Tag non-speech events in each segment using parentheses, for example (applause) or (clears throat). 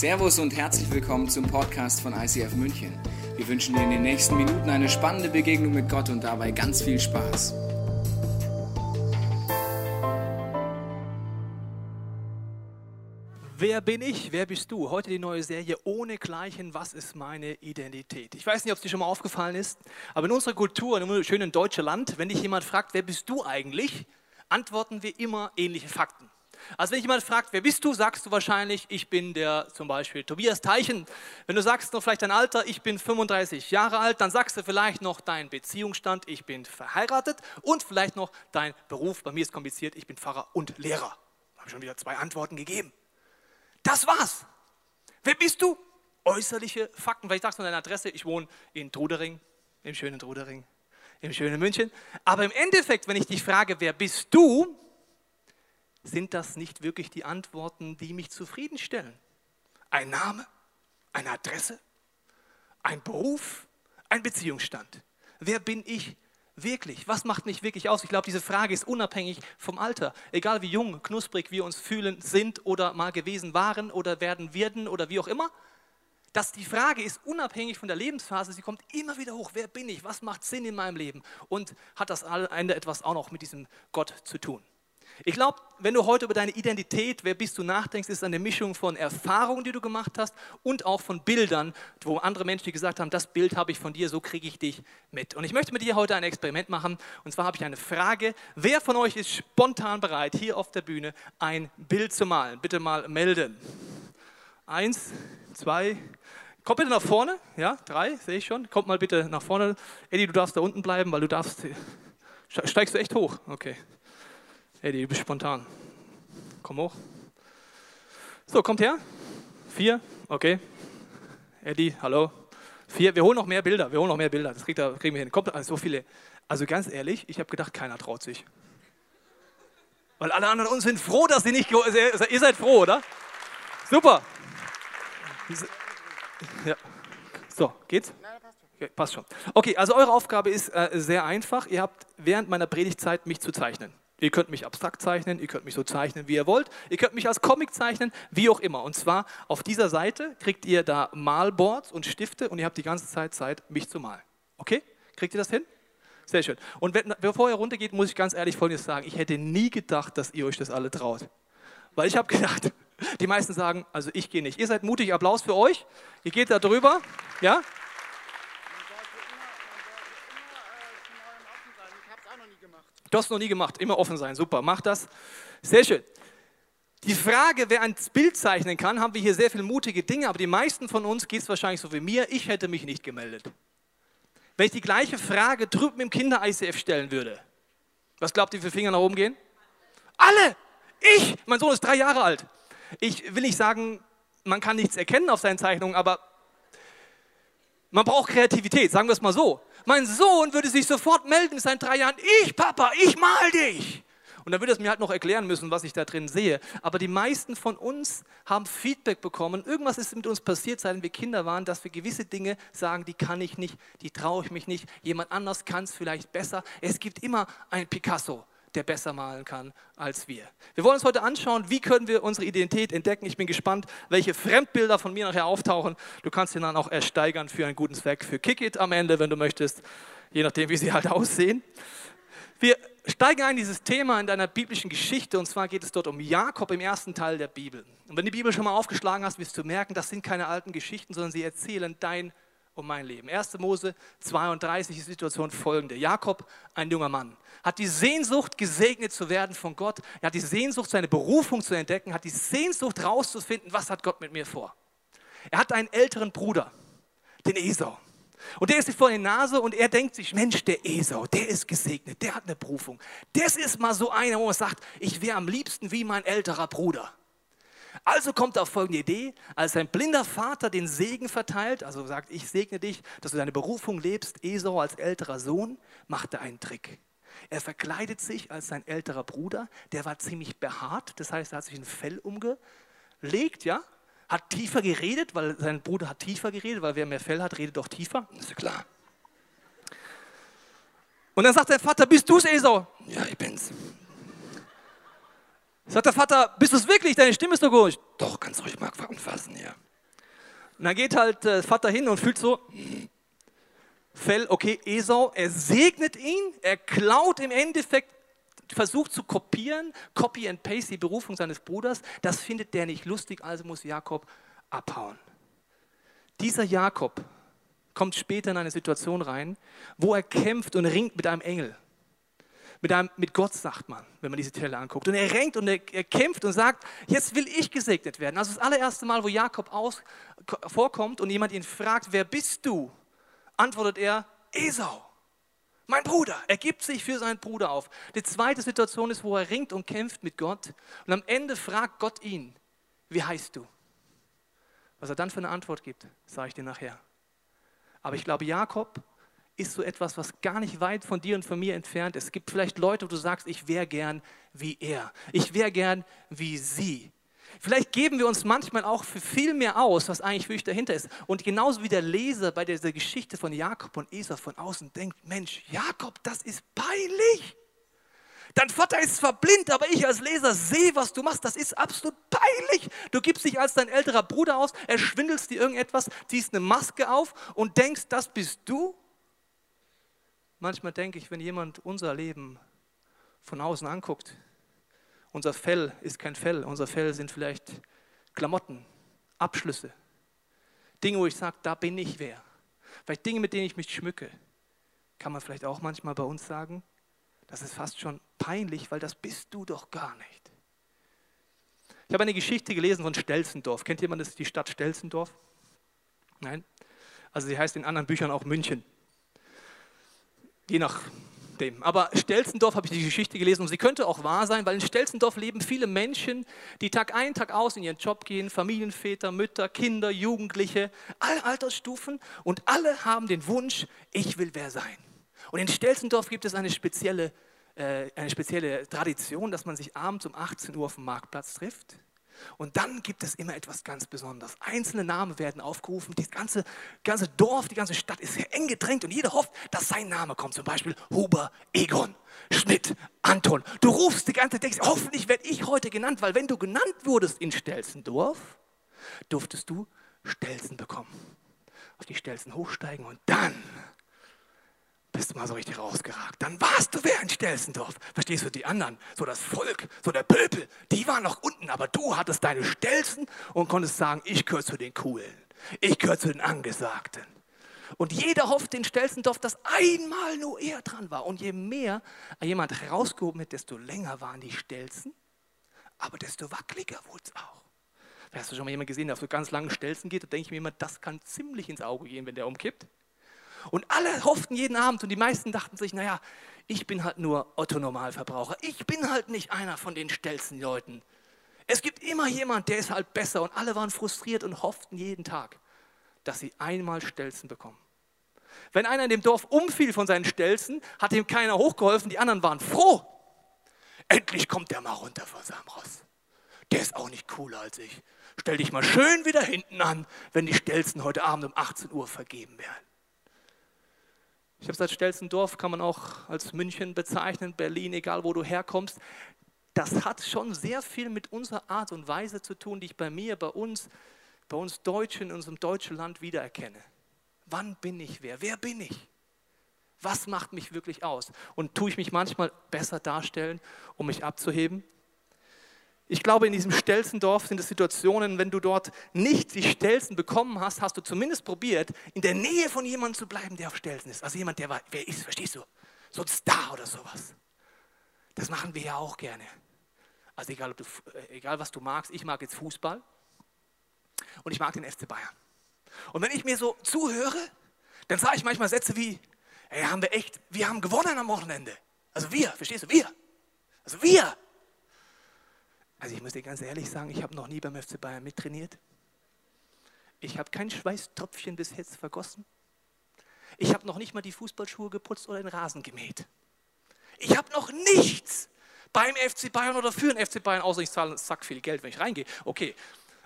Servus und herzlich willkommen zum Podcast von ICF München. Wir wünschen dir in den nächsten Minuten eine spannende Begegnung mit Gott und dabei ganz viel Spaß. Wer bin ich? Wer bist du? Heute die neue Serie ohne Gleichen. Was ist meine Identität? Ich weiß nicht, ob es dir schon mal aufgefallen ist, aber in unserer Kultur, in unserem schönen deutschen Land, wenn dich jemand fragt, wer bist du eigentlich, antworten wir immer ähnliche Fakten. Also wenn jemand fragt, wer bist du, sagst du wahrscheinlich, ich bin der zum Beispiel Tobias Teichen. Wenn du sagst noch vielleicht dein Alter, ich bin 35 Jahre alt, dann sagst du vielleicht noch deinen Beziehungsstand, ich bin verheiratet und vielleicht noch dein Beruf. Bei mir ist kompliziert, ich bin Pfarrer und Lehrer. Da habe ich schon wieder zwei Antworten gegeben. Das war's. Wer bist du? Äußerliche Fakten. Vielleicht sagst du deine Adresse, ich wohne in Trudering, im schönen Trudering, im schönen München. Aber im Endeffekt, wenn ich dich frage, wer bist du, sind das nicht wirklich die Antworten, die mich zufriedenstellen? Ein Name, eine Adresse, ein Beruf, ein Beziehungsstand. Wer bin ich wirklich? Was macht mich wirklich aus? Ich glaube, diese Frage ist unabhängig vom Alter. Egal wie jung, knusprig wir uns fühlen, sind oder mal gewesen waren oder werden werden oder wie auch immer. Dass die Frage ist unabhängig von der Lebensphase, sie kommt immer wieder hoch. Wer bin ich? Was macht Sinn in meinem Leben? Und hat das Ende etwas auch noch mit diesem Gott zu tun? Ich glaube, wenn du heute über deine Identität, wer bist du, nachdenkst, ist eine Mischung von Erfahrungen, die du gemacht hast und auch von Bildern, wo andere Menschen die gesagt haben, das Bild habe ich von dir, so kriege ich dich mit. Und ich möchte mit dir heute ein Experiment machen. Und zwar habe ich eine Frage. Wer von euch ist spontan bereit, hier auf der Bühne ein Bild zu malen? Bitte mal melden. Eins, zwei, Kommt bitte nach vorne. Ja, drei, sehe ich schon. Kommt mal bitte nach vorne. Eddie, du darfst da unten bleiben, weil du darfst. Steigst du echt hoch? Okay. Eddie, du bist spontan. Komm hoch. So, kommt her. Vier, okay. Eddie, hallo. Vier, wir holen noch mehr Bilder, wir holen noch mehr Bilder. Das kriegen wir hin. Kommt also so viele. Also ganz ehrlich, ich habe gedacht, keiner traut sich. Weil alle anderen uns sind froh, dass sie nicht. Ihr seid froh, oder? Super. Ja. So, geht's? Okay, passt schon. Okay, also eure Aufgabe ist äh, sehr einfach. Ihr habt während meiner Predigtzeit mich zu zeichnen. Ihr könnt mich abstrakt zeichnen, ihr könnt mich so zeichnen, wie ihr wollt. Ihr könnt mich als Comic zeichnen, wie auch immer. Und zwar auf dieser Seite kriegt ihr da Malboards und Stifte und ihr habt die ganze Zeit Zeit, mich zu malen. Okay? Kriegt ihr das hin? Sehr schön. Und wenn, bevor ihr runtergeht, muss ich ganz ehrlich Folgendes sagen. Ich hätte nie gedacht, dass ihr euch das alle traut. Weil ich habe gedacht, (laughs) die meisten sagen, also ich gehe nicht. Ihr seid mutig, Applaus für euch. Ihr geht da drüber. Ja? Du hast es noch nie gemacht, immer offen sein, super, mach das. Sehr schön. Die Frage, wer ein Bild zeichnen kann, haben wir hier sehr viele mutige Dinge, aber die meisten von uns geht es wahrscheinlich so wie mir, ich hätte mich nicht gemeldet. Wenn ich die gleiche Frage drüben im Kinder-ICF stellen würde, was glaubt ihr, wie viele Finger nach oben gehen? Alle! Ich! Mein Sohn ist drei Jahre alt. Ich will nicht sagen, man kann nichts erkennen auf seinen Zeichnungen, aber man braucht Kreativität, sagen wir es mal so. Mein Sohn würde sich sofort melden in seinen drei Jahren, ich Papa, ich mal dich. Und dann würde es mir halt noch erklären müssen, was ich da drin sehe. Aber die meisten von uns haben Feedback bekommen. Irgendwas ist mit uns passiert, seit wir Kinder waren, dass wir gewisse Dinge sagen, die kann ich nicht, die traue ich mich nicht. Jemand anders kann es vielleicht besser. Es gibt immer ein Picasso der besser malen kann als wir. Wir wollen uns heute anschauen, wie können wir unsere Identität entdecken. Ich bin gespannt, welche Fremdbilder von mir nachher auftauchen. Du kannst sie dann auch ersteigern für einen guten Zweck, für Kick am Ende, wenn du möchtest, je nachdem, wie sie halt aussehen. Wir steigen ein in dieses Thema in deiner biblischen Geschichte und zwar geht es dort um Jakob im ersten Teil der Bibel. Und wenn du die Bibel schon mal aufgeschlagen hast, wirst du merken, das sind keine alten Geschichten, sondern sie erzählen dein um mein Leben. 1. Mose 32 ist die Situation folgende. Jakob, ein junger Mann, hat die Sehnsucht, gesegnet zu werden von Gott. Er hat die Sehnsucht, seine Berufung zu entdecken, hat die Sehnsucht, rauszufinden, was hat Gott mit mir vor. Er hat einen älteren Bruder, den Esau. Und der ist sich vor die Nase und er denkt sich, Mensch, der Esau, der ist gesegnet, der hat eine Berufung. Das ist mal so einer, wo man sagt, ich wäre am liebsten wie mein älterer Bruder. Also kommt er auf folgende Idee, als sein blinder Vater den Segen verteilt, also sagt, ich segne dich, dass du deine Berufung lebst, Esau als älterer Sohn, macht er einen Trick. Er verkleidet sich als sein älterer Bruder, der war ziemlich behaart, das heißt, er hat sich ein Fell umgelegt, ja, hat tiefer geredet, weil sein Bruder hat tiefer geredet, weil wer mehr Fell hat, redet doch tiefer, ist ja klar. Und dann sagt der Vater, bist du es, Esau? Ja, ich bin's. Sagt der Vater, bist du es wirklich? Deine Stimme ist doch gut. Doch, kannst du ruhig mal anfassen, ja. Und dann geht halt äh, Vater hin und fühlt so, Fell, okay, Esau, er segnet ihn, er klaut im Endeffekt, versucht zu kopieren, Copy and Paste, die Berufung seines Bruders. Das findet der nicht lustig, also muss Jakob abhauen. Dieser Jakob kommt später in eine Situation rein, wo er kämpft und ringt mit einem Engel. Mit, einem, mit Gott, sagt man, wenn man diese Stelle anguckt. Und er ringt und er, er, kämpft und sagt, jetzt will ich gesegnet werden. Also das allererste Mal, wo Jakob aus, vorkommt und jemand ihn fragt, wer bist du? Antwortet er, Esau, mein Bruder. Er gibt sich für seinen Bruder auf. Die zweite Situation ist, wo er ringt und kämpft mit Gott. Und am Ende fragt Gott ihn, wie heißt du? Was er dann für eine Antwort gibt, sage ich dir nachher. Aber ich glaube, Jakob ist so etwas, was gar nicht weit von dir und von mir entfernt ist. Es gibt vielleicht Leute, wo du sagst, ich wäre gern wie er. Ich wäre gern wie sie. Vielleicht geben wir uns manchmal auch für viel mehr aus, was eigentlich wirklich dahinter ist. Und genauso wie der Leser bei dieser Geschichte von Jakob und Esau von außen denkt, Mensch, Jakob, das ist peinlich. Dein Vater ist zwar blind, aber ich als Leser sehe, was du machst. Das ist absolut peinlich. Du gibst dich als dein älterer Bruder aus, erschwindelst dir irgendetwas, ziehst eine Maske auf und denkst, das bist du. Manchmal denke ich, wenn jemand unser Leben von außen anguckt, unser Fell ist kein Fell, unser Fell sind vielleicht Klamotten, Abschlüsse, Dinge, wo ich sage, da bin ich wer. Vielleicht Dinge, mit denen ich mich schmücke. Kann man vielleicht auch manchmal bei uns sagen, das ist fast schon peinlich, weil das bist du doch gar nicht. Ich habe eine Geschichte gelesen von Stelzendorf. Kennt jemand das, die Stadt Stelzendorf? Nein? Also sie heißt in anderen Büchern auch München. Je nachdem. Aber Stelzendorf habe ich die Geschichte gelesen und sie könnte auch wahr sein, weil in Stelzendorf leben viele Menschen, die Tag ein, Tag aus in ihren Job gehen, Familienväter, Mütter, Kinder, Jugendliche, alle Altersstufen und alle haben den Wunsch, ich will wer sein. Und in Stelzendorf gibt es eine spezielle, äh, eine spezielle Tradition, dass man sich abends um 18 Uhr auf dem Marktplatz trifft. Und dann gibt es immer etwas ganz Besonderes. Einzelne Namen werden aufgerufen. Das ganze, ganze Dorf, die ganze Stadt ist eng gedrängt und jeder hofft, dass sein Name kommt. Zum Beispiel Huber, Egon, Schmidt, Anton. Du rufst die ganze Zeit, denkst, hoffentlich werde ich heute genannt, weil wenn du genannt wurdest in Stelzendorf, durftest du Stelzen bekommen. Auf die Stelzen hochsteigen und dann bist mal so richtig rausgeragt. Dann warst du wer in Stelzendorf. Verstehst du, die anderen, so das Volk, so der Pöbel, die waren noch unten, aber du hattest deine Stelzen und konntest sagen, ich gehöre zu den Coolen, ich gehöre zu den Angesagten. Und jeder hofft in Stelzendorf, dass einmal nur er dran war. Und je mehr jemand rausgehoben wird, desto länger waren die Stelzen, aber desto wackeliger wurde es auch. Hast du schon mal jemanden gesehen, der auf so ganz langen Stelzen geht? Da denke ich mir immer, das kann ziemlich ins Auge gehen, wenn der umkippt. Und alle hofften jeden Abend und die meisten dachten sich, naja, ich bin halt nur Otto-Normalverbraucher. Ich bin halt nicht einer von den stelzen Leuten. Es gibt immer jemand, der ist halt besser. Und alle waren frustriert und hofften jeden Tag, dass sie einmal Stelzen bekommen. Wenn einer in dem Dorf umfiel von seinen Stelzen, hat ihm keiner hochgeholfen, die anderen waren froh. Endlich kommt der mal runter von seinem Ross. Der ist auch nicht cooler als ich. Stell dich mal schön wieder hinten an, wenn die Stelzen heute Abend um 18 Uhr vergeben werden. Ich habe es als Stelzendorf, kann man auch als München bezeichnen, Berlin, egal wo du herkommst. Das hat schon sehr viel mit unserer Art und Weise zu tun, die ich bei mir, bei uns, bei uns Deutschen in unserem deutschen Land wiedererkenne. Wann bin ich wer? Wer bin ich? Was macht mich wirklich aus? Und tue ich mich manchmal besser darstellen, um mich abzuheben? Ich glaube, in diesem Stelzendorf sind es Situationen, wenn du dort nicht die Stelzen bekommen hast, hast du zumindest probiert, in der Nähe von jemandem zu bleiben, der auf Stelzen ist. Also jemand, der war, wer ist, verstehst du? So ein Star oder sowas. Das machen wir ja auch gerne. Also egal, du, äh, egal was du magst, ich mag jetzt Fußball und ich mag den FC Bayern. Und wenn ich mir so zuhöre, dann sage ich manchmal Sätze wie, ey, haben wir echt, wir haben gewonnen am Wochenende. Also wir, verstehst du, wir. Also wir. Also ich muss dir ganz ehrlich sagen, ich habe noch nie beim FC Bayern mittrainiert. Ich habe kein Schweißtröpfchen bis jetzt vergossen. Ich habe noch nicht mal die Fußballschuhe geputzt oder den Rasen gemäht. Ich habe noch nichts beim FC Bayern oder für den FC Bayern, außer ich zahle einen Sack viel Geld, wenn ich reingehe. Okay,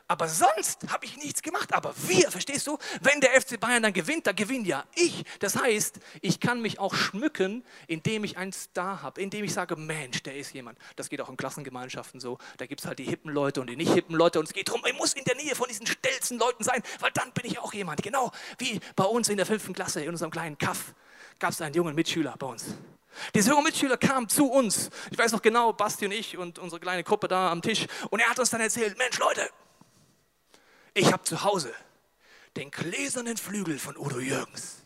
Aber sonst habe ich nichts gemacht. Aber wir, verstehst du? Wenn der FC Bayern dann gewinnt, dann gewinnt ja ich. Das heißt, ich kann mich auch schmücken, indem ich einen Star habe, indem ich sage, Mensch, der ist jemand. Das geht auch in Klassengemeinschaften so. Da gibt es halt die hippen Leute und die nicht hippen Leute. Und es geht darum, ich muss in der Nähe von diesen stelzen Leuten sein, weil dann bin ich auch jemand. Genau wie bei uns in der fünften Klasse, in unserem kleinen Kaff, gab es einen jungen Mitschüler bei uns. Dieser junge Mitschüler kam zu uns. Ich weiß noch genau, Basti und ich und unsere kleine Gruppe da am Tisch. Und er hat uns dann erzählt, Mensch Leute, ich habe zu Hause den gläsernen Flügel von Udo Jürgens.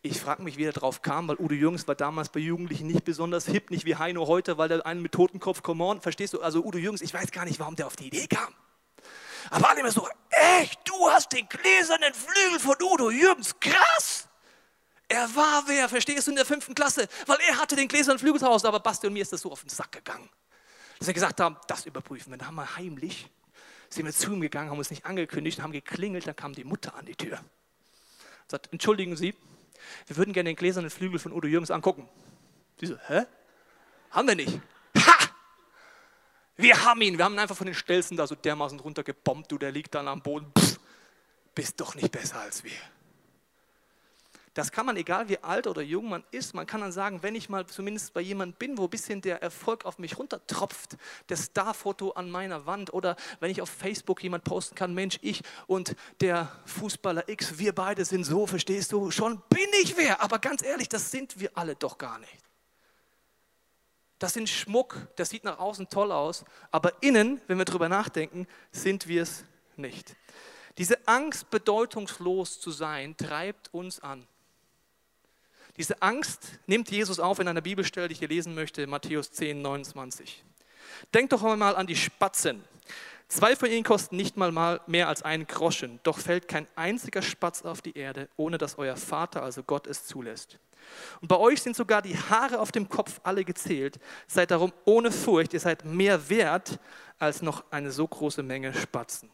Ich frage mich, wie er drauf kam, weil Udo Jürgens war damals bei Jugendlichen nicht besonders hip, nicht wie Heino heute, weil der einen mit Totenkopf, come on, verstehst du? Also Udo Jürgens, ich weiß gar nicht, warum der auf die Idee kam. Aber alle immer so, echt, du hast den gläsernen Flügel von Udo Jürgens, krass! Er war wer, verstehst du, in der fünften Klasse, weil er hatte den gläsernen Flügel zu Hause, aber Basti und mir ist das so auf den Sack gegangen. Dass wir gesagt haben, das überprüfen wir. Dann haben wir heimlich sind wir zu ihm gegangen, haben uns nicht angekündigt, haben geklingelt, dann kam die Mutter an die Tür. Sagt, entschuldigen Sie, wir würden gerne den gläsernen Flügel von Udo Jürgens angucken. Sie so, hä? Haben wir nicht. Ha! Wir haben ihn. Wir haben ihn einfach von den Stelzen da so dermaßen runtergebombt. Du, der liegt dann am Boden. Pff, bist doch nicht besser als wir. Das kann man, egal wie alt oder jung man ist, man kann dann sagen, wenn ich mal zumindest bei jemandem bin, wo ein bisschen der Erfolg auf mich runtertropft, das Starfoto an meiner Wand oder wenn ich auf Facebook jemand posten kann, Mensch, ich und der Fußballer X, wir beide sind so, verstehst du, schon bin ich wer. Aber ganz ehrlich, das sind wir alle doch gar nicht. Das sind Schmuck, das sieht nach außen toll aus, aber innen, wenn wir darüber nachdenken, sind wir es nicht. Diese Angst, bedeutungslos zu sein, treibt uns an. Diese Angst nimmt Jesus auf in einer Bibelstelle, die ich hier lesen möchte, Matthäus 10, 29. Denkt doch einmal an die Spatzen. Zwei von ihnen kosten nicht mal mehr als einen Groschen, doch fällt kein einziger Spatz auf die Erde, ohne dass euer Vater, also Gott, es zulässt. Und bei euch sind sogar die Haare auf dem Kopf alle gezählt. Seid darum ohne Furcht, ihr seid mehr wert als noch eine so große Menge Spatzen.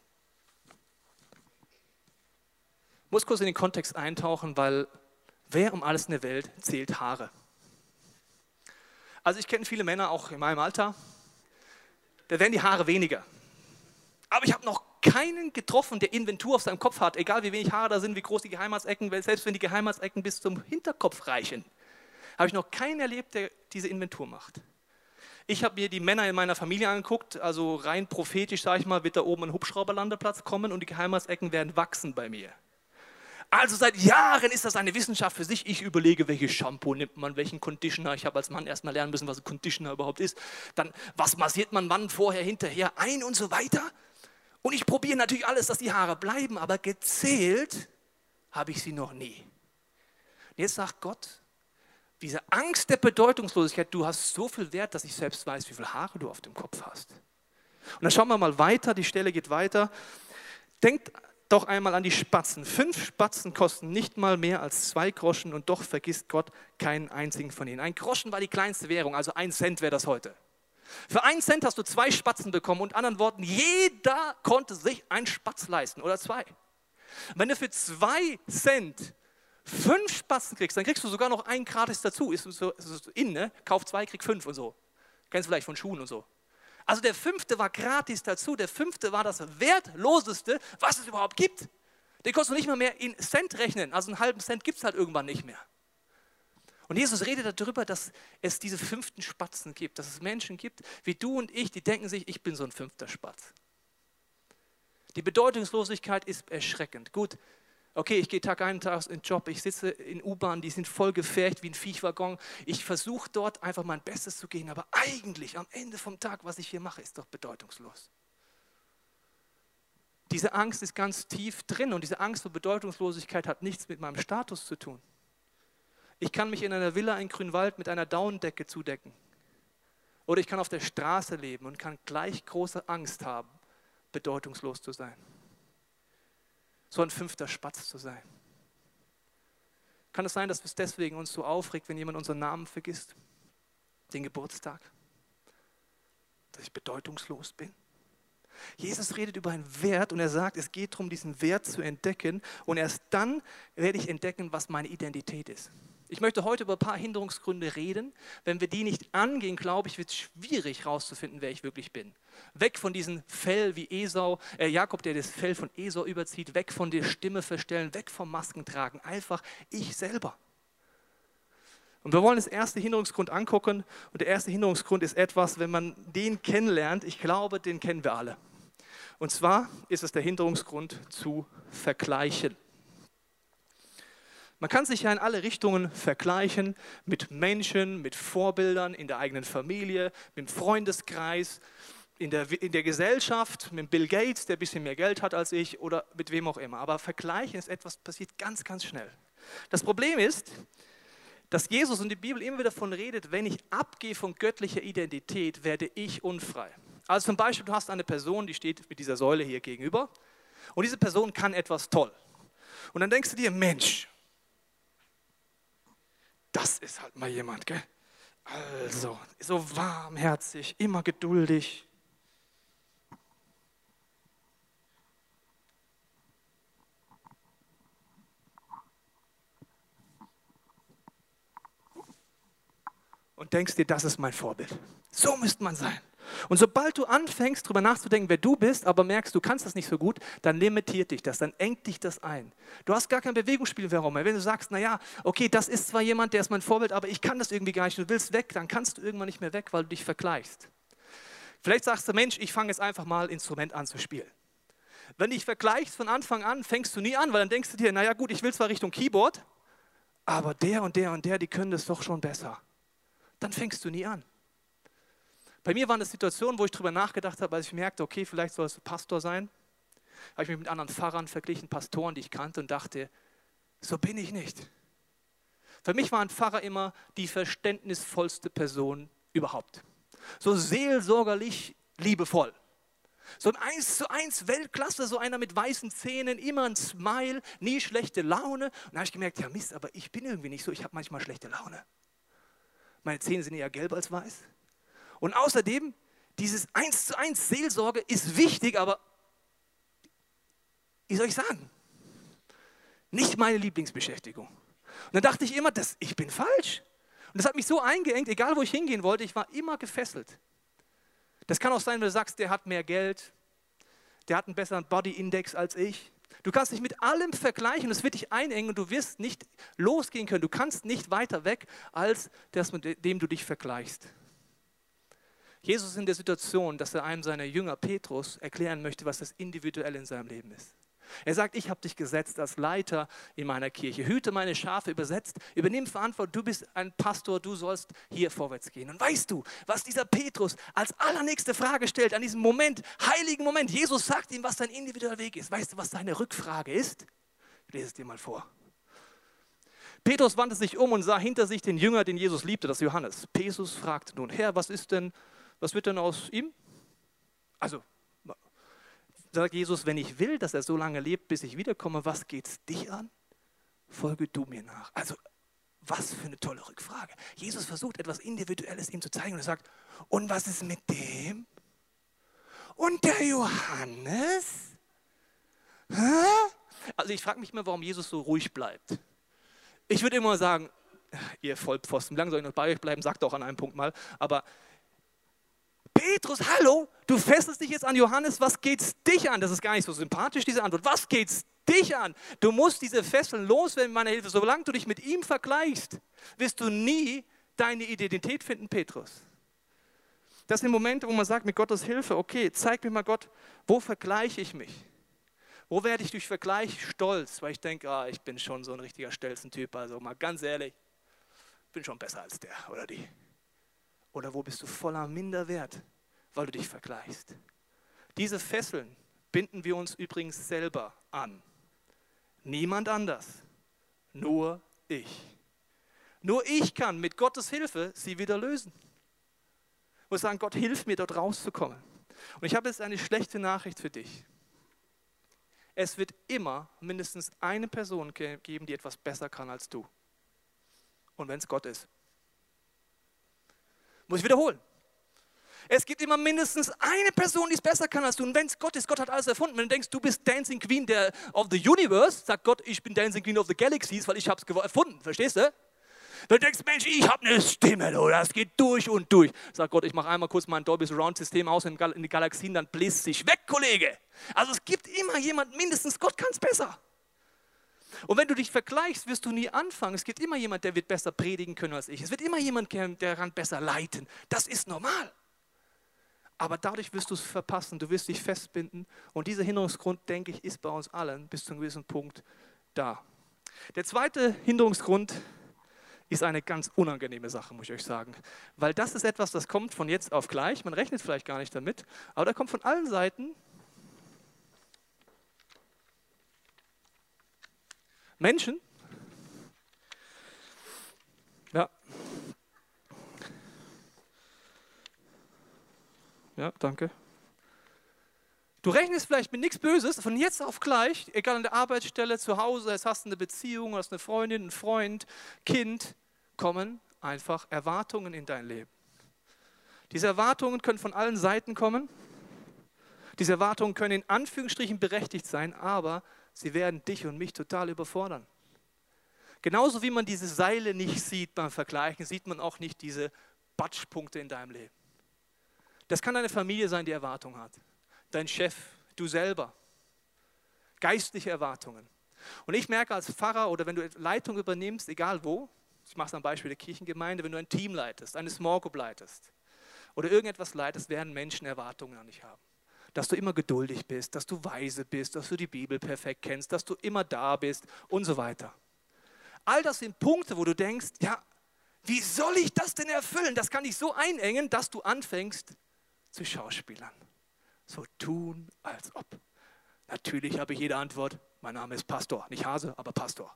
Ich muss kurz in den Kontext eintauchen, weil Wer um alles in der Welt zählt Haare? Also ich kenne viele Männer, auch in meinem Alter, da werden die Haare weniger. Aber ich habe noch keinen getroffen, der Inventur auf seinem Kopf hat, egal wie wenig Haare da sind, wie groß die Geheimratsecken, selbst wenn die Geheimratsecken bis zum Hinterkopf reichen, habe ich noch keinen erlebt, der diese Inventur macht. Ich habe mir die Männer in meiner Familie angeguckt, also rein prophetisch, sage ich mal, wird da oben ein Hubschrauberlandeplatz kommen und die Geheimratsecken werden wachsen bei mir. Also seit Jahren ist das eine Wissenschaft für sich. Ich überlege, welches Shampoo nimmt man, welchen Conditioner. Ich habe als Mann erstmal lernen müssen, was ein Conditioner überhaupt ist. Dann, was massiert man wann, vorher, hinterher ein und so weiter. Und ich probiere natürlich alles, dass die Haare bleiben, aber gezählt habe ich sie noch nie. Und jetzt sagt Gott, diese Angst der Bedeutungslosigkeit, du hast so viel Wert, dass ich selbst weiß, wie viele Haare du auf dem Kopf hast. Und dann schauen wir mal weiter, die Stelle geht weiter. Denkt doch einmal an die Spatzen. Fünf Spatzen kosten nicht mal mehr als zwei Groschen und doch vergisst Gott keinen einzigen von ihnen. Ein Groschen war die kleinste Währung, also ein Cent wäre das heute. Für einen Cent hast du zwei Spatzen bekommen und anderen Worten, jeder konnte sich einen Spatz leisten oder zwei. Wenn du für zwei Cent fünf Spatzen kriegst, dann kriegst du sogar noch einen gratis dazu. Ist so, ist so in, ne? Kauf zwei, krieg fünf und so. Kennst du vielleicht von Schuhen und so. Also der fünfte war gratis dazu. Der fünfte war das wertloseste, was es überhaupt gibt. Den konntest du nicht mal mehr in Cent rechnen. Also einen halben Cent gibt es halt irgendwann nicht mehr. Und Jesus redet darüber, dass es diese fünften Spatzen gibt, dass es Menschen gibt wie du und ich, die denken sich, ich bin so ein fünfter Spatz. Die Bedeutungslosigkeit ist erschreckend. Gut, Okay, ich gehe Tag ein, Tag in den Job, ich sitze in U-Bahn, die sind voll gefärbt wie ein Viechwaggon. Ich versuche dort einfach mein Bestes zu gehen, aber eigentlich am Ende vom Tag, was ich hier mache, ist doch bedeutungslos. Diese Angst ist ganz tief drin und diese Angst vor Bedeutungslosigkeit hat nichts mit meinem Status zu tun. Ich kann mich in einer Villa in Grünwald mit einer Daunendecke zudecken. Oder ich kann auf der Straße leben und kann gleich große Angst haben, bedeutungslos zu sein so ein fünfter Spatz zu sein? Kann es sein, dass es deswegen uns so aufregt, wenn jemand unseren Namen vergisst, den Geburtstag, dass ich bedeutungslos bin? Jesus redet über einen Wert und er sagt, es geht darum, diesen Wert zu entdecken und erst dann werde ich entdecken, was meine Identität ist. Ich möchte heute über ein paar Hinderungsgründe reden. Wenn wir die nicht angehen, glaube ich, wird es schwierig herauszufinden, wer ich wirklich bin. Weg von diesem Fell wie Esau, äh Jakob, der das Fell von Esau überzieht, weg von der Stimme verstellen, weg vom Maskentragen. Einfach ich selber. Und wir wollen das erste Hinderungsgrund angucken. Und der erste Hinderungsgrund ist etwas, wenn man den kennenlernt, ich glaube, den kennen wir alle. Und zwar ist es der Hinderungsgrund zu vergleichen. Man kann sich ja in alle Richtungen vergleichen mit Menschen, mit Vorbildern in der eigenen Familie, mit dem Freundeskreis, in der, in der Gesellschaft, mit Bill Gates, der ein bisschen mehr Geld hat als ich oder mit wem auch immer. Aber vergleichen ist etwas, passiert ganz, ganz schnell. Das Problem ist, dass Jesus und die Bibel immer wieder davon redet, wenn ich abgehe von göttlicher Identität, werde ich unfrei. Also zum Beispiel, du hast eine Person, die steht mit dieser Säule hier gegenüber und diese Person kann etwas toll. Und dann denkst du dir, Mensch, das ist halt mal jemand, gell? Also, so warmherzig, immer geduldig. Und denkst dir, das ist mein Vorbild. So müsste man sein. Und sobald du anfängst, darüber nachzudenken, wer du bist, aber merkst, du kannst das nicht so gut, dann limitiert dich das, dann engt dich das ein. Du hast gar kein Bewegungsspielraum mehr. Wenn du sagst, naja, okay, das ist zwar jemand, der ist mein Vorbild, aber ich kann das irgendwie gar nicht, du willst weg, dann kannst du irgendwann nicht mehr weg, weil du dich vergleichst. Vielleicht sagst du, Mensch, ich fange jetzt einfach mal Instrument an zu spielen. Wenn du dich vergleichst von Anfang an, fängst du nie an, weil dann denkst du dir, naja gut, ich will zwar Richtung Keyboard, aber der und der und der, die können das doch schon besser. Dann fängst du nie an. Bei mir waren das Situationen, wo ich darüber nachgedacht habe, als ich merkte, okay, vielleicht soll es Pastor sein. Habe ich mich mit anderen Pfarrern verglichen, Pastoren, die ich kannte und dachte, so bin ich nicht. Für mich war ein Pfarrer immer die verständnisvollste Person überhaupt. So seelsorgerlich liebevoll. So ein Eins zu eins Weltklasse, so einer mit weißen Zähnen, immer ein Smile, nie schlechte Laune. Und da habe ich gemerkt, ja Mist, aber ich bin irgendwie nicht so, ich habe manchmal schlechte Laune. Meine Zähne sind eher gelb als weiß. Und außerdem, dieses eins zu eins Seelsorge ist wichtig, aber wie soll ich sagen? Nicht meine Lieblingsbeschäftigung. Und dann dachte ich immer, das, ich bin falsch. Und das hat mich so eingeengt, egal wo ich hingehen wollte, ich war immer gefesselt. Das kann auch sein, wenn du sagst, der hat mehr Geld, der hat einen besseren Body-Index als ich. Du kannst dich mit allem vergleichen, das wird dich einengen und du wirst nicht losgehen können. Du kannst nicht weiter weg, als das, mit dem du dich vergleichst. Jesus ist in der Situation, dass er einem seiner Jünger Petrus erklären möchte, was das individuell in seinem Leben ist. Er sagt, ich habe dich gesetzt als Leiter in meiner Kirche. Hüte meine Schafe, übersetzt, übernimm Verantwortung. Du bist ein Pastor, du sollst hier vorwärts gehen. Und weißt du, was dieser Petrus als allernächste Frage stellt, an diesem Moment, heiligen Moment? Jesus sagt ihm, was sein individueller Weg ist. Weißt du, was seine Rückfrage ist? Ich lese es dir mal vor. Petrus wandte sich um und sah hinter sich den Jünger, den Jesus liebte, das Johannes. Petrus fragte nun, Herr, was ist denn was wird denn aus ihm? Also, sagt Jesus, wenn ich will, dass er so lange lebt, bis ich wiederkomme, was geht es dich an? Folge du mir nach. Also, was für eine tolle Rückfrage. Jesus versucht etwas Individuelles ihm zu zeigen und er sagt, und was ist mit dem? Und der Johannes? Hä? Also ich frage mich immer, warum Jesus so ruhig bleibt. Ich würde immer sagen, ihr Vollpfosten, wie lange soll ich noch bei euch bleiben, sagt auch an einem Punkt mal, aber Petrus, hallo, du fesselst dich jetzt an Johannes, was geht's dich an? Das ist gar nicht so sympathisch, diese Antwort. Was geht's dich an? Du musst diese Fesseln loswerden mit meiner Hilfe. Solange du dich mit ihm vergleichst, wirst du nie deine Identität finden, Petrus. Das sind Momente, wo man sagt, mit Gottes Hilfe, okay, zeig mir mal Gott, wo vergleiche ich mich? Wo werde ich durch Vergleich stolz? Weil ich denke, ah, ich bin schon so ein richtiger Stelzentyp. Also mal ganz ehrlich, bin schon besser als der oder die. Oder wo bist du voller Minderwert, weil du dich vergleichst? Diese Fesseln binden wir uns übrigens selber an. Niemand anders, nur ich. Nur ich kann mit Gottes Hilfe sie wieder lösen. Ich muss sagen, Gott hilf mir, dort rauszukommen. Und ich habe jetzt eine schlechte Nachricht für dich. Es wird immer mindestens eine Person geben, die etwas besser kann als du. Und wenn es Gott ist. Muss ich wiederholen. Es gibt immer mindestens eine Person, die es besser kann als du. Und wenn es Gott ist, Gott hat alles erfunden. Wenn du denkst, du bist Dancing Queen der, of the Universe, sagt Gott, ich bin Dancing Queen of the Galaxies, weil ich habe es erfunden. Verstehst du? Wenn du denkst, Mensch, ich habe eine Stimme, oder das geht durch und durch. Sag Gott, ich mache einmal kurz mein Dolby Surround System aus in die Galaxien, dann bläst sich weg, Kollege. Also es gibt immer jemand, mindestens Gott kann es besser. Und wenn du dich vergleichst, wirst du nie anfangen. Es gibt immer jemand, der wird besser predigen können als ich. Es wird immer jemand, der kann besser leiten. Das ist normal. Aber dadurch wirst du es verpassen, du wirst dich festbinden. Und dieser Hinderungsgrund, denke ich, ist bei uns allen bis zu einem gewissen Punkt da. Der zweite Hinderungsgrund ist eine ganz unangenehme Sache, muss ich euch sagen. Weil das ist etwas, das kommt von jetzt auf gleich. Man rechnet vielleicht gar nicht damit, aber da kommt von allen Seiten Menschen. Ja. Ja, danke. Du rechnest vielleicht mit nichts Böses, von jetzt auf gleich, egal an der Arbeitsstelle, zu Hause, jetzt hast du eine Beziehung, hast eine Freundin, einen Freund, Kind, kommen einfach Erwartungen in dein Leben. Diese Erwartungen können von allen Seiten kommen. Diese Erwartungen können in Anführungsstrichen berechtigt sein, aber sie werden dich und mich total überfordern. Genauso wie man diese Seile nicht sieht beim Vergleichen, sieht man auch nicht diese Batschpunkte in deinem Leben. Das kann eine Familie sein, die Erwartung hat dein Chef, du selber. Geistliche Erwartungen. Und ich merke als Pfarrer oder wenn du Leitung übernimmst, egal wo, ich mache es am Beispiel der Kirchengemeinde, wenn du ein Team leitest, eine Small Group leitest oder irgendetwas leitest, werden Menschen Erwartungen an dich haben. Dass du immer geduldig bist, dass du weise bist, dass du die Bibel perfekt kennst, dass du immer da bist und so weiter. All das sind Punkte, wo du denkst, ja, wie soll ich das denn erfüllen? Das kann dich so einengen, dass du anfängst zu schauspielern so tun, als ob. Natürlich habe ich jede Antwort. Mein Name ist Pastor, nicht Hase, aber Pastor.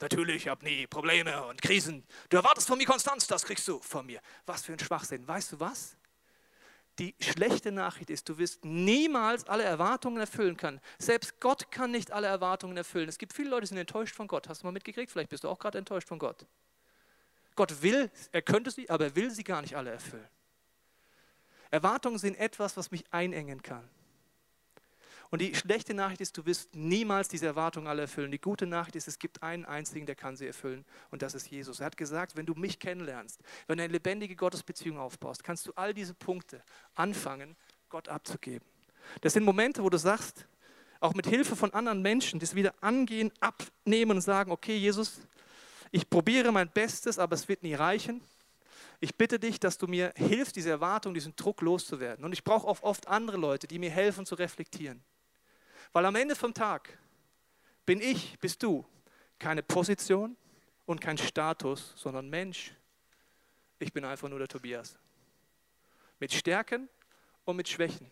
Natürlich, ich habe nie Probleme und Krisen. Du erwartest von mir Konstanz, das kriegst du von mir. Was für ein Schwachsinn. Weißt du was? Die schlechte Nachricht ist, du wirst niemals alle Erwartungen erfüllen können. Selbst Gott kann nicht alle Erwartungen erfüllen. Es gibt viele Leute, die sind enttäuscht von Gott. Hast du mal mitgekriegt? Vielleicht bist du auch gerade enttäuscht von Gott. Gott will, er könnte sie, aber er will sie gar nicht alle erfüllen. Erwartungen sind etwas, was mich einengen kann. Und die schlechte Nachricht ist, du wirst niemals diese Erwartungen alle erfüllen. Die gute Nachricht ist, es gibt einen einzigen, der kann sie erfüllen. Und das ist Jesus. Er hat gesagt, wenn du mich kennenlernst, wenn du eine lebendige Gottesbeziehung aufbaust, kannst du all diese Punkte anfangen, Gott abzugeben. Das sind Momente, wo du sagst, auch mit Hilfe von anderen Menschen, das wieder angehen, abnehmen und sagen, okay, Jesus, ich probiere mein Bestes, aber es wird nie reichen ich bitte dich, dass du mir hilfst, diese Erwartung, diesen Druck loszuwerden. Und ich brauche auch oft andere Leute, die mir helfen zu reflektieren. Weil am Ende vom Tag bin ich, bist du, keine Position und kein Status, sondern Mensch. Ich bin einfach nur der Tobias. Mit Stärken und mit Schwächen.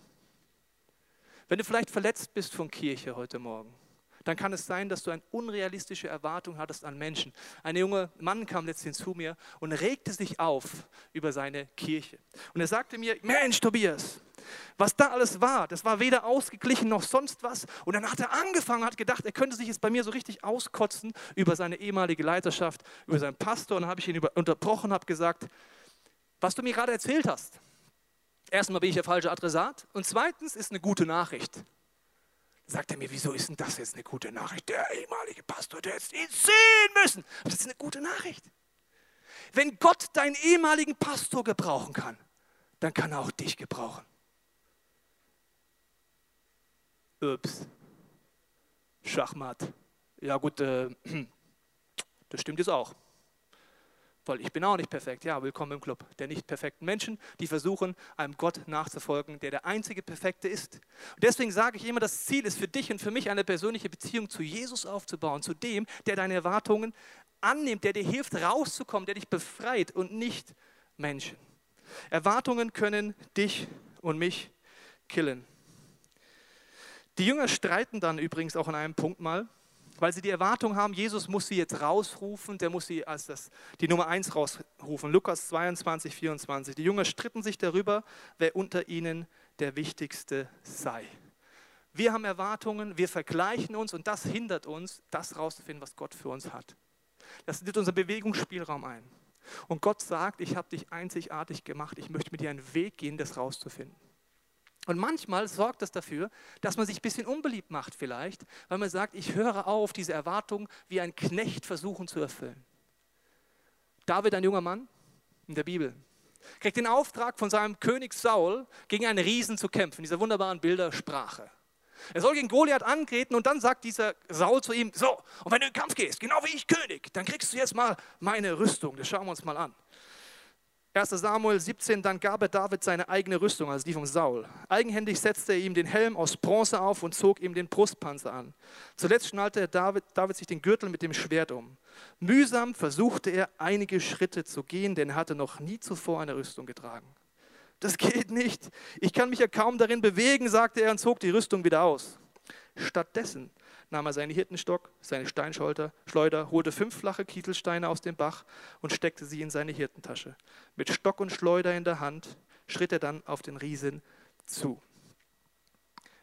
Wenn du vielleicht verletzt bist von Kirche heute Morgen, dann kann es sein, dass du eine unrealistische Erwartung hattest an Menschen. Ein junger Mann kam letztens zu mir und regte sich auf über seine Kirche. Und er sagte mir, Mensch, Tobias, was da alles war, das war weder ausgeglichen noch sonst was. Und dann hat er angefangen, hat gedacht, er könnte sich jetzt bei mir so richtig auskotzen über seine ehemalige Leiterschaft, über seinen Pastor. Und dann habe ich ihn unterbrochen, habe gesagt, was du mir gerade erzählt hast, erstmal bin ich der falsche Adressat und zweitens ist eine gute Nachricht sagt er mir, wieso ist denn das jetzt eine gute Nachricht? Der ehemalige Pastor, der hätte ihn sehen müssen. Aber das ist eine gute Nachricht. Wenn Gott deinen ehemaligen Pastor gebrauchen kann, dann kann er auch dich gebrauchen. Ups. Schachmatt. Ja gut, äh, (clears throat) das stimmt jetzt auch. Weil ich bin auch nicht perfekt. Ja, willkommen im Club der nicht perfekten Menschen, die versuchen, einem Gott nachzufolgen, der der einzige Perfekte ist. Und deswegen sage ich immer, das Ziel ist für dich und für mich eine persönliche Beziehung zu Jesus aufzubauen, zu dem, der deine Erwartungen annimmt, der dir hilft, rauszukommen, der dich befreit und nicht Menschen. Erwartungen können dich und mich killen. Die Jünger streiten dann übrigens auch an einem Punkt mal weil sie die Erwartung haben, Jesus muss sie jetzt rausrufen, der muss sie als das, die Nummer 1 rausrufen. Lukas 22, 24. Die Jünger stritten sich darüber, wer unter ihnen der Wichtigste sei. Wir haben Erwartungen, wir vergleichen uns und das hindert uns, das rauszufinden, was Gott für uns hat. Das nimmt unser Bewegungsspielraum ein. Und Gott sagt, ich habe dich einzigartig gemacht, ich möchte mit dir einen Weg gehen, das rauszufinden. Und manchmal sorgt das dafür, dass man sich ein bisschen unbeliebt macht vielleicht, weil man sagt, ich höre auf, diese Erwartung wie ein Knecht versuchen zu erfüllen. David, ein junger Mann in der Bibel, kriegt den Auftrag von seinem König Saul, gegen einen Riesen zu kämpfen, dieser wunderbaren Bildersprache. Er soll gegen Goliath antreten und dann sagt dieser Saul zu ihm, so, und wenn du in den Kampf gehst, genau wie ich König, dann kriegst du jetzt mal meine Rüstung. Das schauen wir uns mal an. 1 Samuel 17, dann gab er David seine eigene Rüstung, also die von Saul. Eigenhändig setzte er ihm den Helm aus Bronze auf und zog ihm den Brustpanzer an. Zuletzt schnallte David, David sich den Gürtel mit dem Schwert um. Mühsam versuchte er einige Schritte zu gehen, denn er hatte noch nie zuvor eine Rüstung getragen. Das geht nicht. Ich kann mich ja kaum darin bewegen, sagte er und zog die Rüstung wieder aus. Stattdessen nahm er seinen Hirtenstock, seine Steinschleuder, Schleuder, holte fünf flache Kieselsteine aus dem Bach und steckte sie in seine Hirtentasche. Mit Stock und Schleuder in der Hand schritt er dann auf den Riesen zu.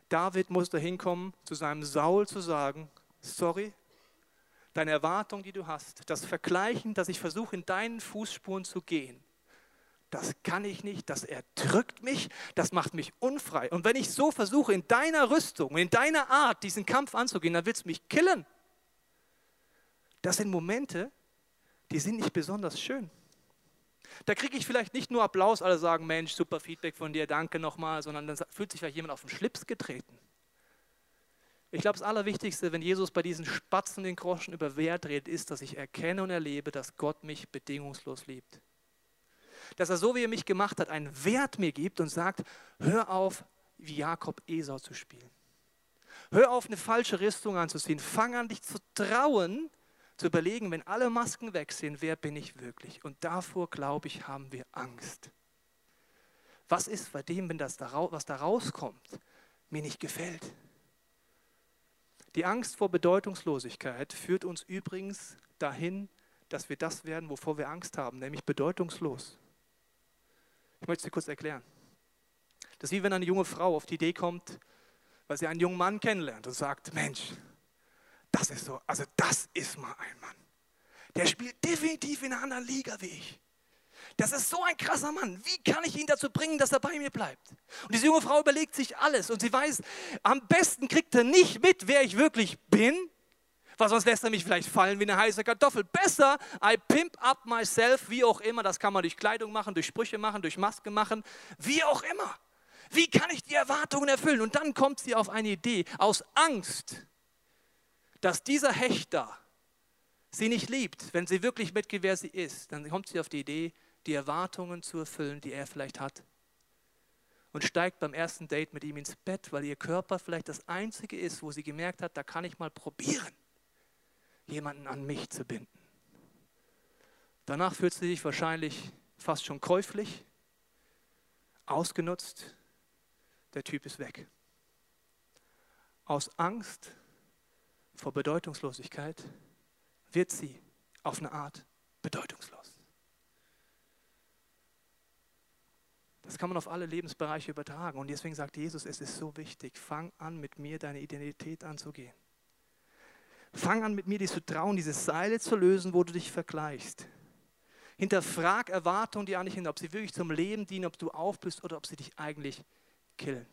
David musste hinkommen, zu seinem Saul zu sagen, sorry, deine Erwartung, die du hast, das Vergleichen, dass ich versuche, in deinen Fußspuren zu gehen, das kann ich nicht, das erdrückt mich, das macht mich unfrei. Und wenn ich so versuche, in deiner Rüstung, in deiner Art diesen Kampf anzugehen, dann wird es mich killen. Das sind Momente, die sind nicht besonders schön. Da kriege ich vielleicht nicht nur Applaus, alle sagen, Mensch, super Feedback von dir, danke nochmal, sondern dann fühlt sich vielleicht jemand auf den Schlips getreten. Ich glaube, das Allerwichtigste, wenn Jesus bei diesen Spatzen den Groschen über Wert redet, ist, dass ich erkenne und erlebe, dass Gott mich bedingungslos liebt dass er so, wie er mich gemacht hat, einen Wert mir gibt und sagt, hör auf, wie Jakob Esau zu spielen. Hör auf, eine falsche Rüstung anzuziehen. Fang an, dich zu trauen, zu überlegen, wenn alle Masken weg sind, wer bin ich wirklich? Und davor, glaube ich, haben wir Angst. Was ist bei dem, wenn das da, was da rauskommt, mir nicht gefällt? Die Angst vor Bedeutungslosigkeit führt uns übrigens dahin, dass wir das werden, wovor wir Angst haben, nämlich bedeutungslos. Ich möchte es dir kurz erklären. Das ist wie wenn eine junge Frau auf die Idee kommt, weil sie einen jungen Mann kennenlernt und sagt, Mensch, das ist so, also das ist mal ein Mann. Der spielt definitiv in einer anderen Liga wie ich. Das ist so ein krasser Mann. Wie kann ich ihn dazu bringen, dass er bei mir bleibt? Und diese junge Frau überlegt sich alles und sie weiß, am besten kriegt er nicht mit, wer ich wirklich bin, weil sonst lässt er mich vielleicht fallen wie eine heiße Kartoffel. Besser, I pimp up myself, wie auch immer. Das kann man durch Kleidung machen, durch Sprüche machen, durch Maske machen, wie auch immer. Wie kann ich die Erwartungen erfüllen? Und dann kommt sie auf eine Idee aus Angst, dass dieser Hecht da sie nicht liebt, wenn sie wirklich mitgeht, wer sie ist. Dann kommt sie auf die Idee, die Erwartungen zu erfüllen, die er vielleicht hat. Und steigt beim ersten Date mit ihm ins Bett, weil ihr Körper vielleicht das Einzige ist, wo sie gemerkt hat, da kann ich mal probieren jemanden an mich zu binden. Danach fühlt sie sich wahrscheinlich fast schon käuflich, ausgenutzt, der Typ ist weg. Aus Angst vor Bedeutungslosigkeit wird sie auf eine Art bedeutungslos. Das kann man auf alle Lebensbereiche übertragen. Und deswegen sagt Jesus, es ist so wichtig, fang an, mit mir deine Identität anzugehen. Fang an mit mir, zu trauen, diese Seile zu lösen, wo du dich vergleichst. Hinterfrag Erwartungen, die eigentlich hin, ob sie wirklich zum Leben dienen, ob du aufbist oder ob sie dich eigentlich killen.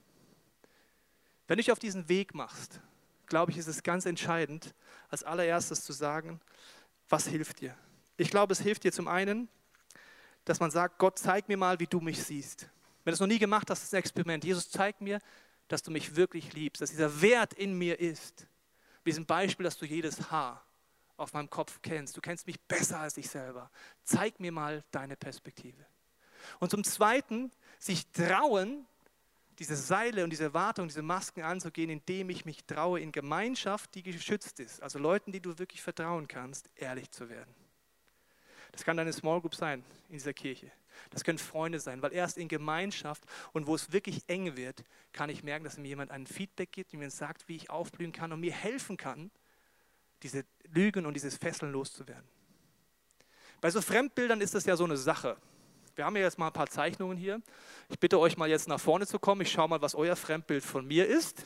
Wenn du dich auf diesen Weg machst, glaube ich, ist es ganz entscheidend, als allererstes zu sagen, was hilft dir? Ich glaube, es hilft dir zum einen, dass man sagt, Gott, zeig mir mal, wie du mich siehst. Wenn du es noch nie gemacht hast, ist ein Experiment. Jesus, zeig mir, dass du mich wirklich liebst, dass dieser Wert in mir ist diesem Beispiel, dass du jedes Haar auf meinem Kopf kennst. Du kennst mich besser als ich selber. Zeig mir mal deine Perspektive. Und zum Zweiten, sich trauen, diese Seile und diese Erwartungen, diese Masken anzugehen, indem ich mich traue, in Gemeinschaft, die geschützt ist, also Leuten, die du wirklich vertrauen kannst, ehrlich zu werden. Das kann deine Small Group sein in dieser Kirche. Das können Freunde sein, weil erst in Gemeinschaft und wo es wirklich eng wird, kann ich merken, dass mir jemand ein Feedback gibt, mir sagt, wie ich aufblühen kann und mir helfen kann, diese Lügen und dieses Fesseln loszuwerden. Bei so Fremdbildern ist das ja so eine Sache. Wir haben ja jetzt mal ein paar Zeichnungen hier. Ich bitte euch mal jetzt nach vorne zu kommen. Ich schaue mal, was euer Fremdbild von mir ist.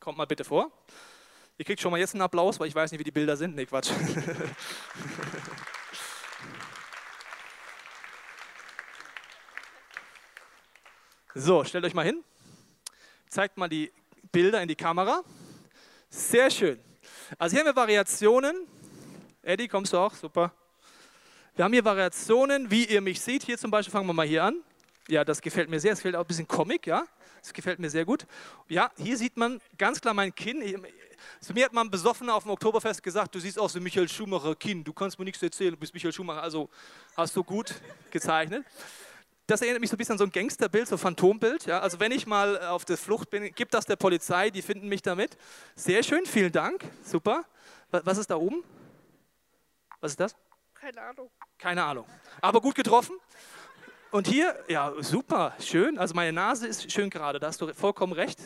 Kommt mal bitte vor. Ihr kriegt schon mal jetzt einen Applaus, weil ich weiß nicht, wie die Bilder sind. Nee, Quatsch. (laughs) So, stellt euch mal hin. Zeigt mal die Bilder in die Kamera. Sehr schön. Also hier haben wir Variationen. Eddie, kommst du auch? Super. Wir haben hier Variationen, wie ihr mich seht. Hier zum Beispiel fangen wir mal hier an. Ja, das gefällt mir sehr. Es gefällt auch ein bisschen Comic, ja. Das gefällt mir sehr gut. Ja, hier sieht man ganz klar mein Kinn. Zu mir hat man besoffen auf dem Oktoberfest gesagt, du siehst aus wie Michael Schumacher Kinn. Du kannst mir nichts erzählen, du bist Michael Schumacher. Also hast du gut gezeichnet. Das erinnert mich so ein bisschen an so ein Gangsterbild, so Phantombild. Ja? Also wenn ich mal auf der Flucht bin, gib das der Polizei, die finden mich damit. Sehr schön, vielen Dank, super. Was ist da oben? Was ist das? Keine Ahnung. Keine Ahnung. Aber gut getroffen. Und hier, ja, super, schön. Also meine Nase ist schön gerade, da hast du vollkommen recht.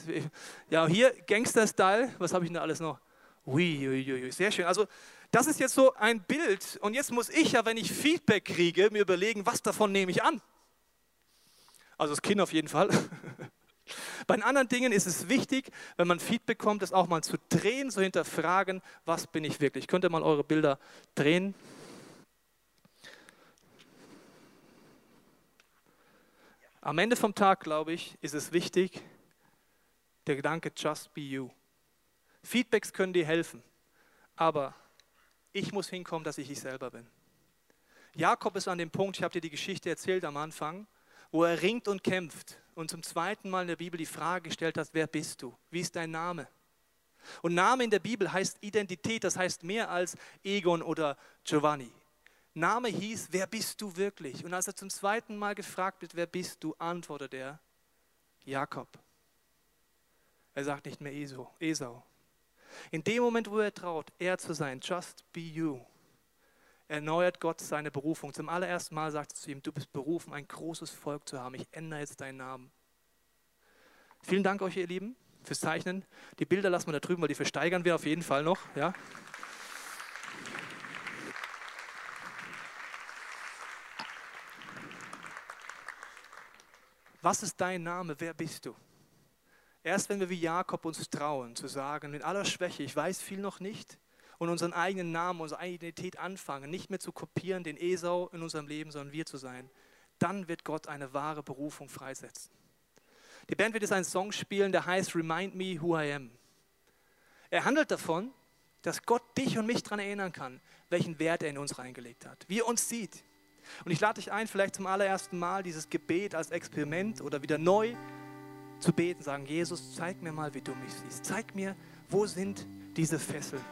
Ja, hier Gangster-Style, was habe ich denn da alles noch? Ui, ui, ui, sehr schön. Also das ist jetzt so ein Bild und jetzt muss ich ja, wenn ich Feedback kriege, mir überlegen, was davon nehme ich an. Also das Kinn auf jeden Fall. (laughs) Bei den anderen Dingen ist es wichtig, wenn man Feedback bekommt, das auch mal zu drehen, zu hinterfragen, was bin ich wirklich. Könnt ihr mal eure Bilder drehen? Am Ende vom Tag, glaube ich, ist es wichtig, der Gedanke, just be you. Feedbacks können dir helfen, aber ich muss hinkommen, dass ich ich selber bin. Jakob ist an dem Punkt, ich habe dir die Geschichte erzählt am Anfang, wo er ringt und kämpft und zum zweiten Mal in der Bibel die Frage gestellt hat, wer bist du? Wie ist dein Name? Und Name in der Bibel heißt Identität, das heißt mehr als Egon oder Giovanni. Name hieß, wer bist du wirklich? Und als er zum zweiten Mal gefragt wird, wer bist du, antwortet er, Jakob. Er sagt nicht mehr Esau. In dem Moment, wo er traut, er zu sein, just be you, erneuert Gott seine Berufung. Zum allerersten Mal sagt er zu ihm, du bist berufen, ein großes Volk zu haben. Ich ändere jetzt deinen Namen. Vielen Dank euch, ihr Lieben, fürs Zeichnen. Die Bilder lassen wir da drüben, weil die versteigern wir auf jeden Fall noch. Ja? Was ist dein Name? Wer bist du? Erst wenn wir wie Jakob uns trauen, zu sagen, in aller Schwäche, ich weiß viel noch nicht, und unseren eigenen Namen, unsere eigene Identität anfangen, nicht mehr zu kopieren, den Esau in unserem Leben, sondern wir zu sein, dann wird Gott eine wahre Berufung freisetzen. Die Band wird jetzt einen Song spielen, der heißt Remind Me Who I Am. Er handelt davon, dass Gott dich und mich daran erinnern kann, welchen Wert er in uns reingelegt hat, wie er uns sieht. Und ich lade dich ein, vielleicht zum allerersten Mal dieses Gebet als Experiment oder wieder neu zu beten, sagen, Jesus, zeig mir mal, wie du mich siehst. Zeig mir, wo sind diese Fesseln.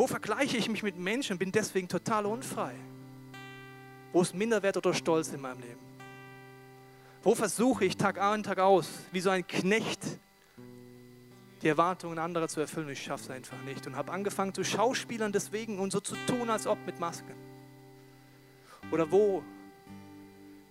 Wo vergleiche ich mich mit Menschen und bin deswegen total unfrei? Wo ist Minderwert oder Stolz in meinem Leben? Wo versuche ich Tag ein, Tag aus, wie so ein Knecht, die Erwartungen anderer zu erfüllen? Ich schaffe es einfach nicht und habe angefangen zu schauspielern deswegen und so zu tun, als ob mit Masken. Oder wo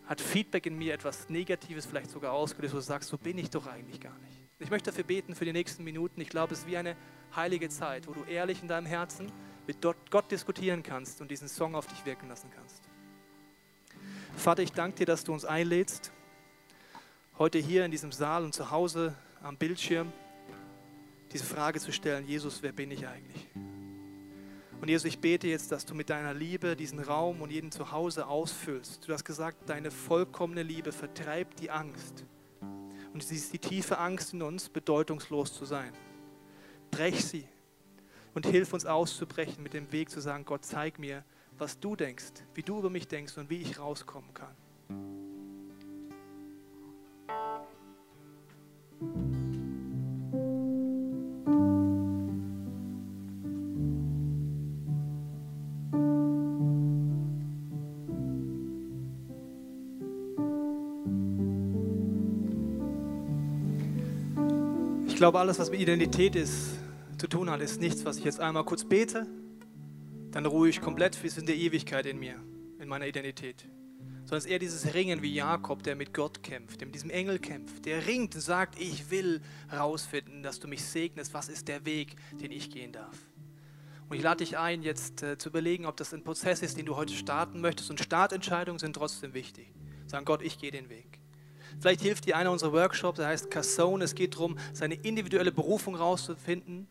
hat Feedback in mir etwas Negatives vielleicht sogar ausgelöst, wo du sagst, so bin ich doch eigentlich gar nicht. Ich möchte dafür beten für die nächsten Minuten. Ich glaube, es ist wie eine heilige Zeit, wo du ehrlich in deinem Herzen mit Gott diskutieren kannst und diesen Song auf dich wirken lassen kannst. Vater, ich danke dir, dass du uns einlädst, heute hier in diesem Saal und zu Hause am Bildschirm diese Frage zu stellen, Jesus, wer bin ich eigentlich? Und Jesus, ich bete jetzt, dass du mit deiner Liebe diesen Raum und jeden Zuhause ausfüllst. Du hast gesagt, deine vollkommene Liebe vertreibt die Angst. Und sie ist die tiefe Angst in uns, bedeutungslos zu sein. Brech sie und hilf uns auszubrechen mit dem Weg zu sagen, Gott, zeig mir, was du denkst, wie du über mich denkst und wie ich rauskommen kann. Glaube, alles, was mit Identität ist, zu tun hat, ist nichts, was ich jetzt einmal kurz bete, dann ruhe ich komplett bis in der Ewigkeit in mir, in meiner Identität. Sondern es ist eher dieses Ringen wie Jakob, der mit Gott kämpft, der mit diesem Engel kämpft, der ringt und sagt, ich will herausfinden, dass du mich segnest, was ist der Weg, den ich gehen darf. Und ich lade dich ein, jetzt äh, zu überlegen, ob das ein Prozess ist, den du heute starten möchtest. Und Startentscheidungen sind trotzdem wichtig. Sagen, Gott, ich gehe den Weg. Vielleicht hilft dir einer unserer Workshops, der heißt Cassone. Es geht darum, seine individuelle Berufung rauszufinden.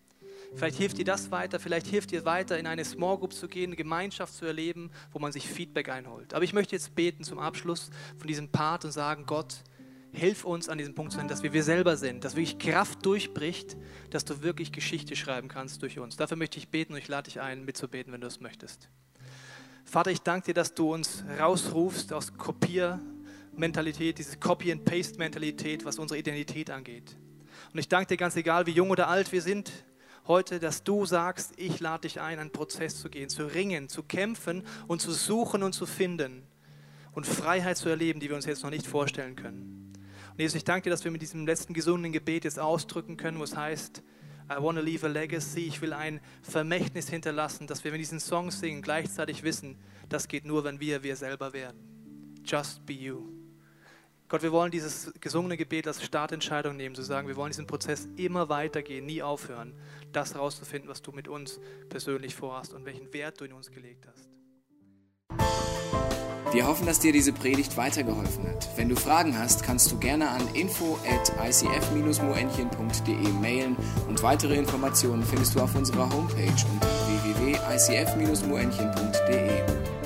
Vielleicht hilft dir das weiter, vielleicht hilft dir weiter, in eine Small Group zu gehen, eine Gemeinschaft zu erleben, wo man sich Feedback einholt. Aber ich möchte jetzt beten zum Abschluss von diesem Part und sagen, Gott, hilf uns an diesem Punkt zu sein, dass wir wir selber sind, dass wirklich Kraft durchbricht, dass du wirklich Geschichte schreiben kannst durch uns. Dafür möchte ich beten und ich lade dich ein, mitzubeten, wenn du es möchtest. Vater, ich danke dir, dass du uns rausrufst aus Kopiermentalität, diese Copy-and-Paste-Mentalität, was unsere Identität angeht. Und ich danke dir ganz egal, wie jung oder alt wir sind, heute, dass du sagst, ich lade dich ein, einen Prozess zu gehen, zu ringen, zu kämpfen und zu suchen und zu finden und Freiheit zu erleben, die wir uns jetzt noch nicht vorstellen können. Und Jesus, ich danke dir, dass wir mit diesem letzten gesunden Gebet jetzt ausdrücken können, wo es heißt, I want to leave a legacy. Ich will ein Vermächtnis hinterlassen, dass wir, wenn diesen Song singen, gleichzeitig wissen, das geht nur, wenn wir wir selber werden. Just be you. Gott, wir wollen dieses gesungene Gebet als Startentscheidung nehmen, zu sagen, wir wollen diesen Prozess immer weitergehen, nie aufhören, das herauszufinden, was du mit uns persönlich vorhast und welchen Wert du in uns gelegt hast. Wir hoffen, dass dir diese Predigt weitergeholfen hat. Wenn du Fragen hast, kannst du gerne an info at icf-moenchen.de mailen und weitere Informationen findest du auf unserer Homepage unter www.icf-moenchen.de.